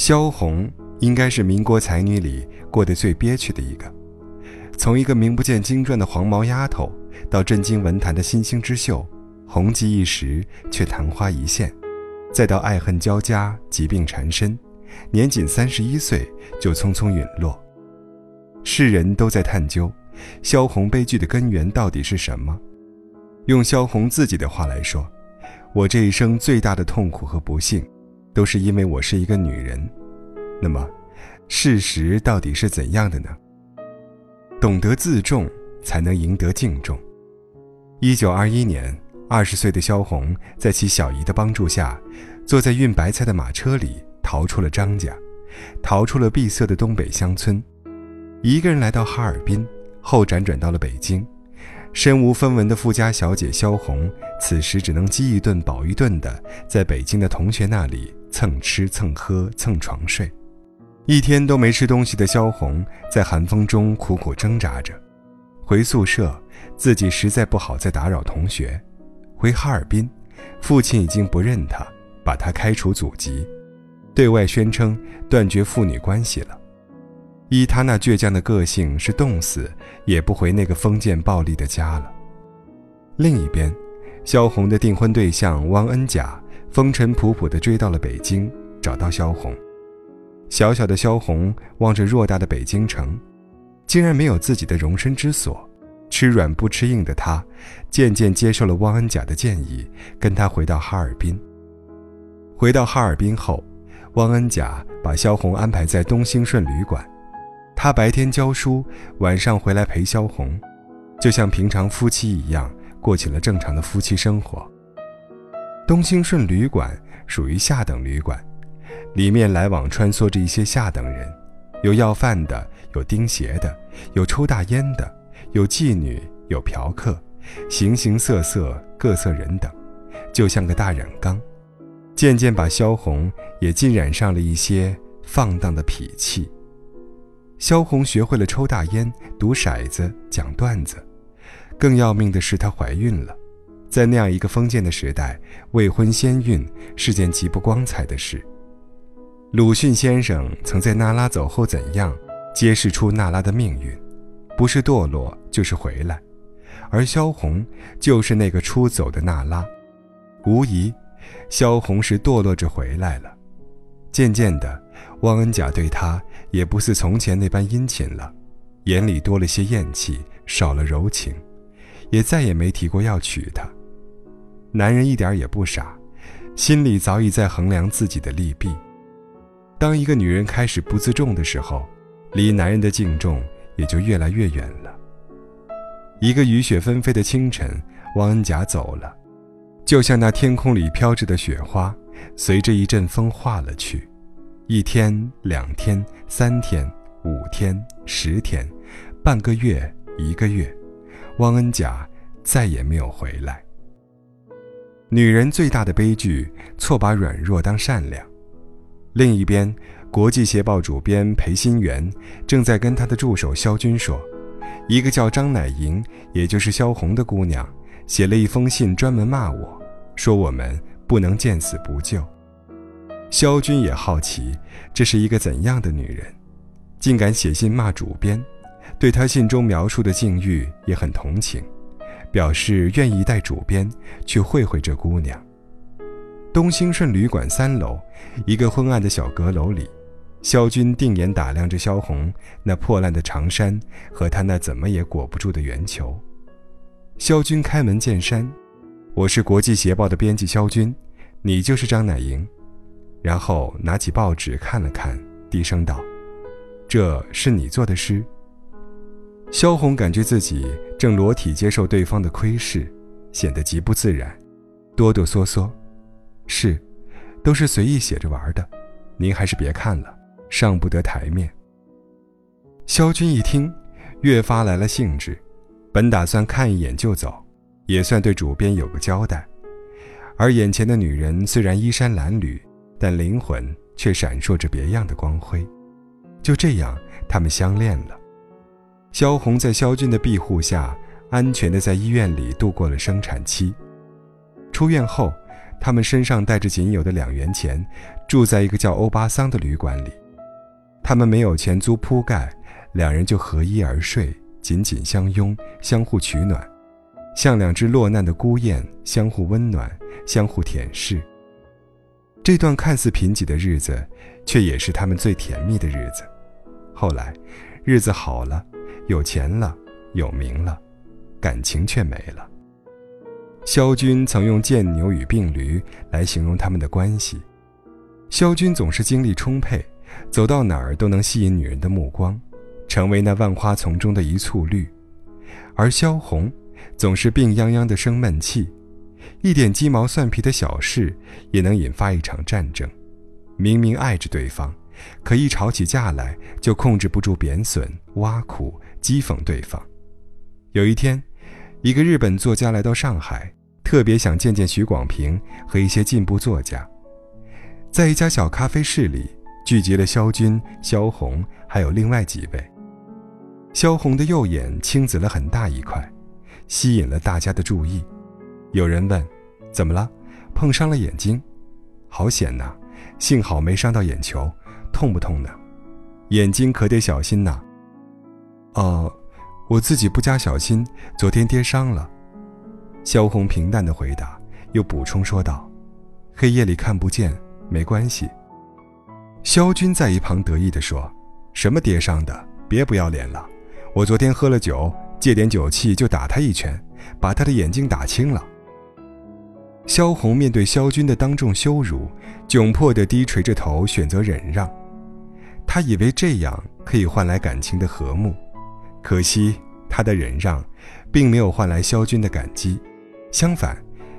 萧红应该是民国才女里过得最憋屈的一个，从一个名不见经传的黄毛丫头，到震惊文坛的新星之秀，红极一时却昙花一现，再到爱恨交加、疾病缠身，年仅三十一岁就匆匆陨落。世人都在探究，萧红悲剧的根源到底是什么？用萧红自己的话来说：“我这一生最大的痛苦和不幸，都是因为我是一个女人。”那么，事实到底是怎样的呢？懂得自重，才能赢得敬重。一九二一年，二十岁的萧红在其小姨的帮助下，坐在运白菜的马车里逃出了张家，逃出了闭塞的东北乡村。一个人来到哈尔滨，后辗转到了北京。身无分文的富家小姐萧红，此时只能饥一顿饱一顿的，在北京的同学那里蹭吃蹭喝蹭床睡。一天都没吃东西的萧红，在寒风中苦苦挣扎着。回宿舍，自己实在不好再打扰同学；回哈尔滨，父亲已经不认他，把他开除祖籍，对外宣称断绝父女关系了。依他那倔强的个性，是冻死也不回那个封建暴力的家了。另一边，萧红的订婚对象汪恩甲风尘仆仆地追到了北京，找到萧红。小小的萧红望着偌大的北京城，竟然没有自己的容身之所。吃软不吃硬的她，渐渐接受了汪恩甲的建议，跟他回到哈尔滨。回到哈尔滨后，汪恩甲把萧红安排在东兴顺旅馆。他白天教书，晚上回来陪萧红，就像平常夫妻一样，过起了正常的夫妻生活。东兴顺旅馆属于下等旅馆，里面来往穿梭着一些下等人，有要饭的，有钉鞋的，有抽大烟的，有妓女，有嫖客，形形色色，各色人等，就像个大染缸，渐渐把萧红也浸染上了一些放荡的脾气。萧红学会了抽大烟、赌骰子、讲段子，更要命的是她怀孕了。在那样一个封建的时代，未婚先孕是件极不光彩的事。鲁迅先生曾在娜拉走后怎样揭示出娜拉的命运，不是堕落就是回来，而萧红就是那个出走的娜拉。无疑，萧红是堕落着回来了。渐渐的，汪恩甲对她。也不似从前那般殷勤了，眼里多了些厌弃，少了柔情，也再也没提过要娶她。男人一点也不傻，心里早已在衡量自己的利弊。当一个女人开始不自重的时候，离男人的敬重也就越来越远了。一个雨雪纷飞的清晨，汪恩甲走了，就像那天空里飘着的雪花，随着一阵风化了去。一天，两天，三天，五天，十天，半个月，一个月，汪恩甲再也没有回来。女人最大的悲剧，错把软弱当善良。另一边，国际协报主编裴新元正在跟他的助手肖军说，一个叫张乃莹，也就是萧红的姑娘，写了一封信，专门骂我，说我们不能见死不救。萧军也好奇，这是一个怎样的女人，竟敢写信骂主编，对他信中描述的境遇也很同情，表示愿意带主编去会会这姑娘。东兴顺旅馆三楼，一个昏暗的小阁楼里，萧军定眼打量着萧红那破烂的长衫和她那怎么也裹不住的圆球。萧军开门见山：“我是国际协报的编辑萧军，你就是张乃莹。”然后拿起报纸看了看，低声道：“这是你做的诗。”萧红感觉自己正裸体接受对方的窥视，显得极不自然，哆哆嗦嗦：“是，都是随意写着玩的，您还是别看了，上不得台面。”萧军一听，越发来了兴致，本打算看一眼就走，也算对主编有个交代。而眼前的女人虽然衣衫褴褛，但灵魂却闪烁着别样的光辉，就这样，他们相恋了。萧红在萧军的庇护下，安全地在医院里度过了生产期。出院后，他们身上带着仅有的两元钱，住在一个叫欧巴桑的旅馆里。他们没有钱租铺盖，两人就合衣而睡，紧紧相拥，相互取暖，像两只落难的孤雁，相互温暖，相互舔舐。这段看似贫瘠的日子，却也是他们最甜蜜的日子。后来，日子好了，有钱了，有名了，感情却没了。萧军曾用贱牛与病驴来形容他们的关系。萧军总是精力充沛，走到哪儿都能吸引女人的目光，成为那万花丛中的一簇绿；而萧红总是病殃殃的生闷气，一点鸡毛蒜皮的小事也能引发一场战争。明明爱着对方。可一吵起架来，就控制不住贬损、挖苦、讥讽对方。有一天，一个日本作家来到上海，特别想见见许广平和一些进步作家。在一家小咖啡室里，聚集了萧军、萧红，还有另外几位。萧红的右眼青紫了很大一块，吸引了大家的注意。有人问：“怎么了？碰伤了眼睛？好险呐！幸好没伤到眼球。”痛不痛呢？眼睛可得小心呐。哦，我自己不加小心，昨天跌伤了。萧红平淡的回答，又补充说道：“黑夜里看不见，没关系。”萧军在一旁得意地说：“什么跌伤的？别不要脸了！我昨天喝了酒，借点酒气就打他一拳，把他的眼睛打青了。”萧红面对萧军的当众羞辱，窘迫地低垂着头，选择忍让。他以为这样可以换来感情的和睦，可惜他的忍让，并没有换来萧军的感激，相反，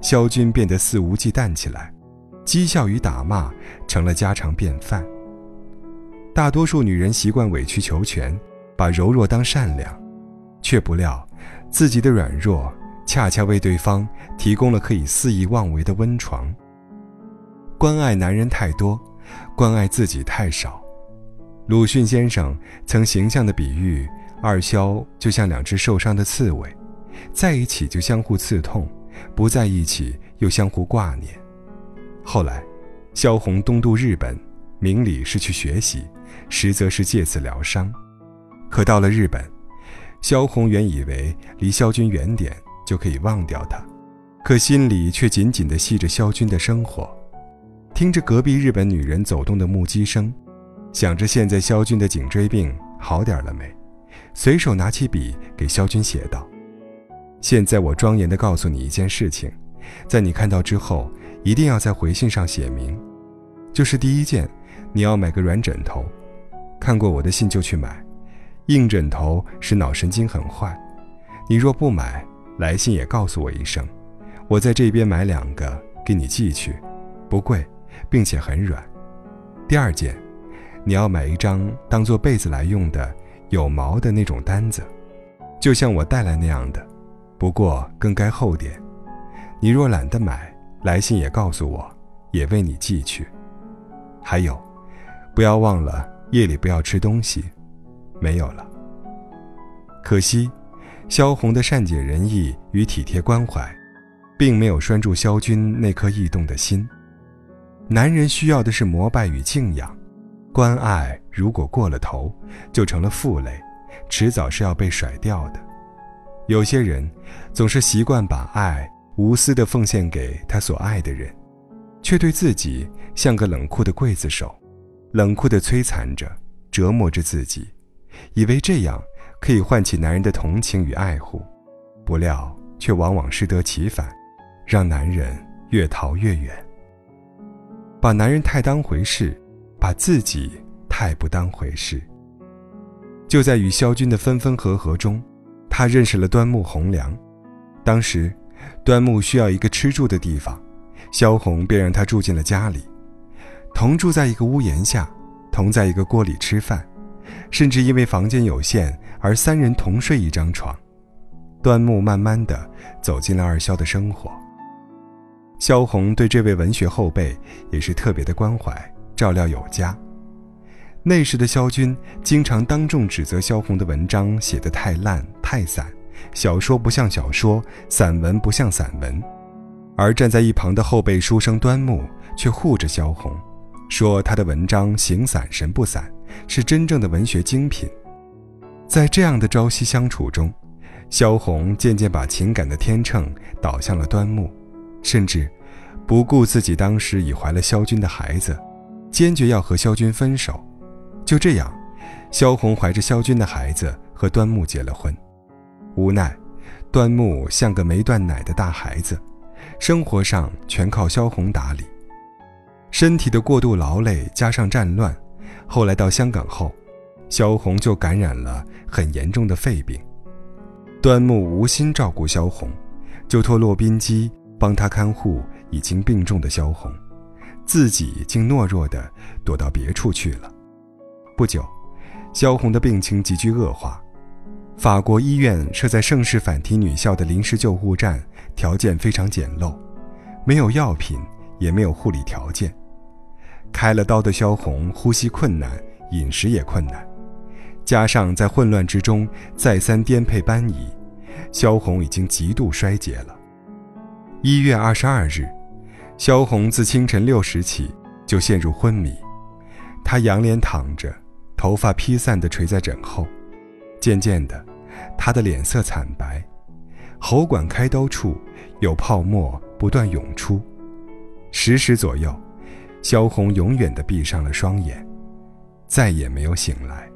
萧军变得肆无忌惮起来，讥笑与打骂成了家常便饭。大多数女人习惯委曲求全，把柔弱当善良，却不料自己的软弱恰恰为对方提供了可以肆意妄为的温床。关爱男人太多，关爱自己太少。鲁迅先生曾形象地比喻二萧就像两只受伤的刺猬，在一起就相互刺痛，不在一起又相互挂念。后来，萧红东渡日本，明里是去学习，实则是借此疗伤。可到了日本，萧红原以为离萧军远点就可以忘掉他，可心里却紧紧地系着萧军的生活，听着隔壁日本女人走动的木屐声。想着现在萧军的颈椎病好点了没，随手拿起笔给萧军写道：“现在我庄严地告诉你一件事情，在你看到之后，一定要在回信上写明。就是第一件，你要买个软枕头，看过我的信就去买。硬枕头使脑神经很坏，你若不买，来信也告诉我一声，我在这边买两个给你寄去，不贵，并且很软。第二件。”你要买一张当做被子来用的有毛的那种单子，就像我带来那样的，不过更该厚点。你若懒得买，来信也告诉我，也为你寄去。还有，不要忘了夜里不要吃东西。没有了。可惜，萧红的善解人意与体贴关怀，并没有拴住萧军那颗异动的心。男人需要的是膜拜与敬仰。关爱如果过了头，就成了负累，迟早是要被甩掉的。有些人总是习惯把爱无私地奉献给他所爱的人，却对自己像个冷酷的刽子手，冷酷地摧残着、折磨着自己，以为这样可以唤起男人的同情与爱护，不料却往往适得其反，让男人越逃越远。把男人太当回事。把自己太不当回事。就在与萧军的分分合合中，他认识了端木蕻良。当时，端木需要一个吃住的地方，萧红便让他住进了家里，同住在一个屋檐下，同在一个锅里吃饭，甚至因为房间有限而三人同睡一张床。端木慢慢的走进了二萧的生活。萧红对这位文学后辈也是特别的关怀。照料有加。那时的萧军经常当众指责萧红的文章写得太烂太散，小说不像小说，散文不像散文。而站在一旁的后辈书生端木却护着萧红，说他的文章形散神不散，是真正的文学精品。在这样的朝夕相处中，萧红渐渐把情感的天秤倒向了端木，甚至不顾自己当时已怀了萧军的孩子，坚决要和萧军分手。就这样，萧红怀着萧军的孩子和端木结了婚。无奈，端木像个没断奶的大孩子。生活上全靠萧红打理，身体的过度劳累加上战乱，后来到香港后，萧红就感染了很严重的肺病。端木无心照顾萧红，就托骆宾基帮他看护已经病重的萧红，自己竟懦弱地躲到别处去了。不久，萧红的病情急剧恶化。法国医院设在盛世反提女校的临时救护站，条件非常简陋，没有药品，也没有护理条件。开了刀的萧红呼吸困难，饮食也困难，加上在混乱之中再三颠沛搬移，萧红已经极度衰竭了。一月二十二日，萧红自清晨六时起就陷入昏迷，她仰脸躺着，头发披散地垂在枕后。渐渐的，她的脸色惨白，喉管开刀处有泡沫不断涌出。十时左右，萧红永远的闭上了双眼，再也没有醒来。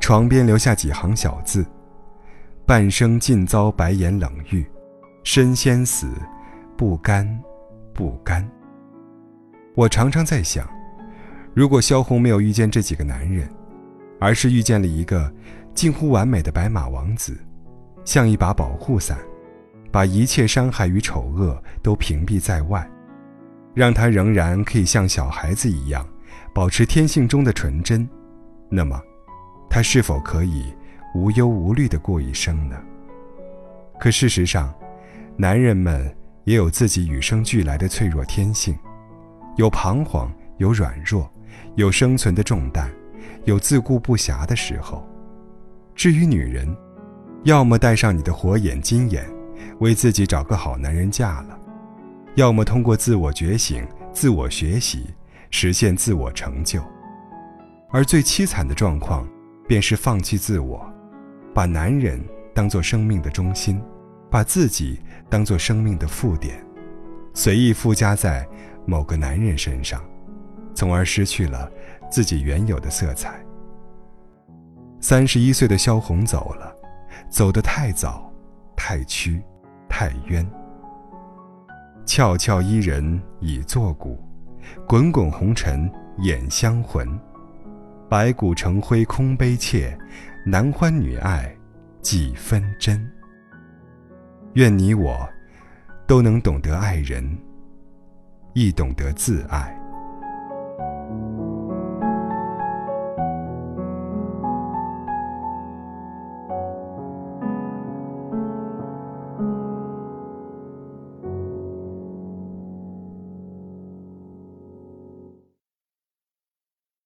床边留下几行小字：“半生尽遭白眼冷遇，身先死，不甘，不甘。”我常常在想，如果萧红没有遇见这几个男人，而是遇见了一个近乎完美的白马王子，像一把保护伞，把一切伤害与丑恶都屏蔽在外，让他仍然可以像小孩子一样，保持天性中的纯真。那么，他是否可以无忧无虑地过一生呢？可事实上，男人们也有自己与生俱来的脆弱天性，有彷徨，有软弱，有生存的重担。有自顾不暇的时候。至于女人，要么带上你的火眼金眼，为自己找个好男人嫁了；要么通过自我觉醒、自我学习，实现自我成就。而最凄惨的状况，便是放弃自我，把男人当作生命的中心，把自己当作生命的附点，随意附加在某个男人身上，从而失去了。自己原有的色彩。三十一岁的萧红走了，走得太早，太屈，太冤。俏俏伊人已作古，滚滚红尘掩香魂。白骨成灰空悲切，男欢女爱几分真。愿你我都能懂得爱人，亦懂得自爱。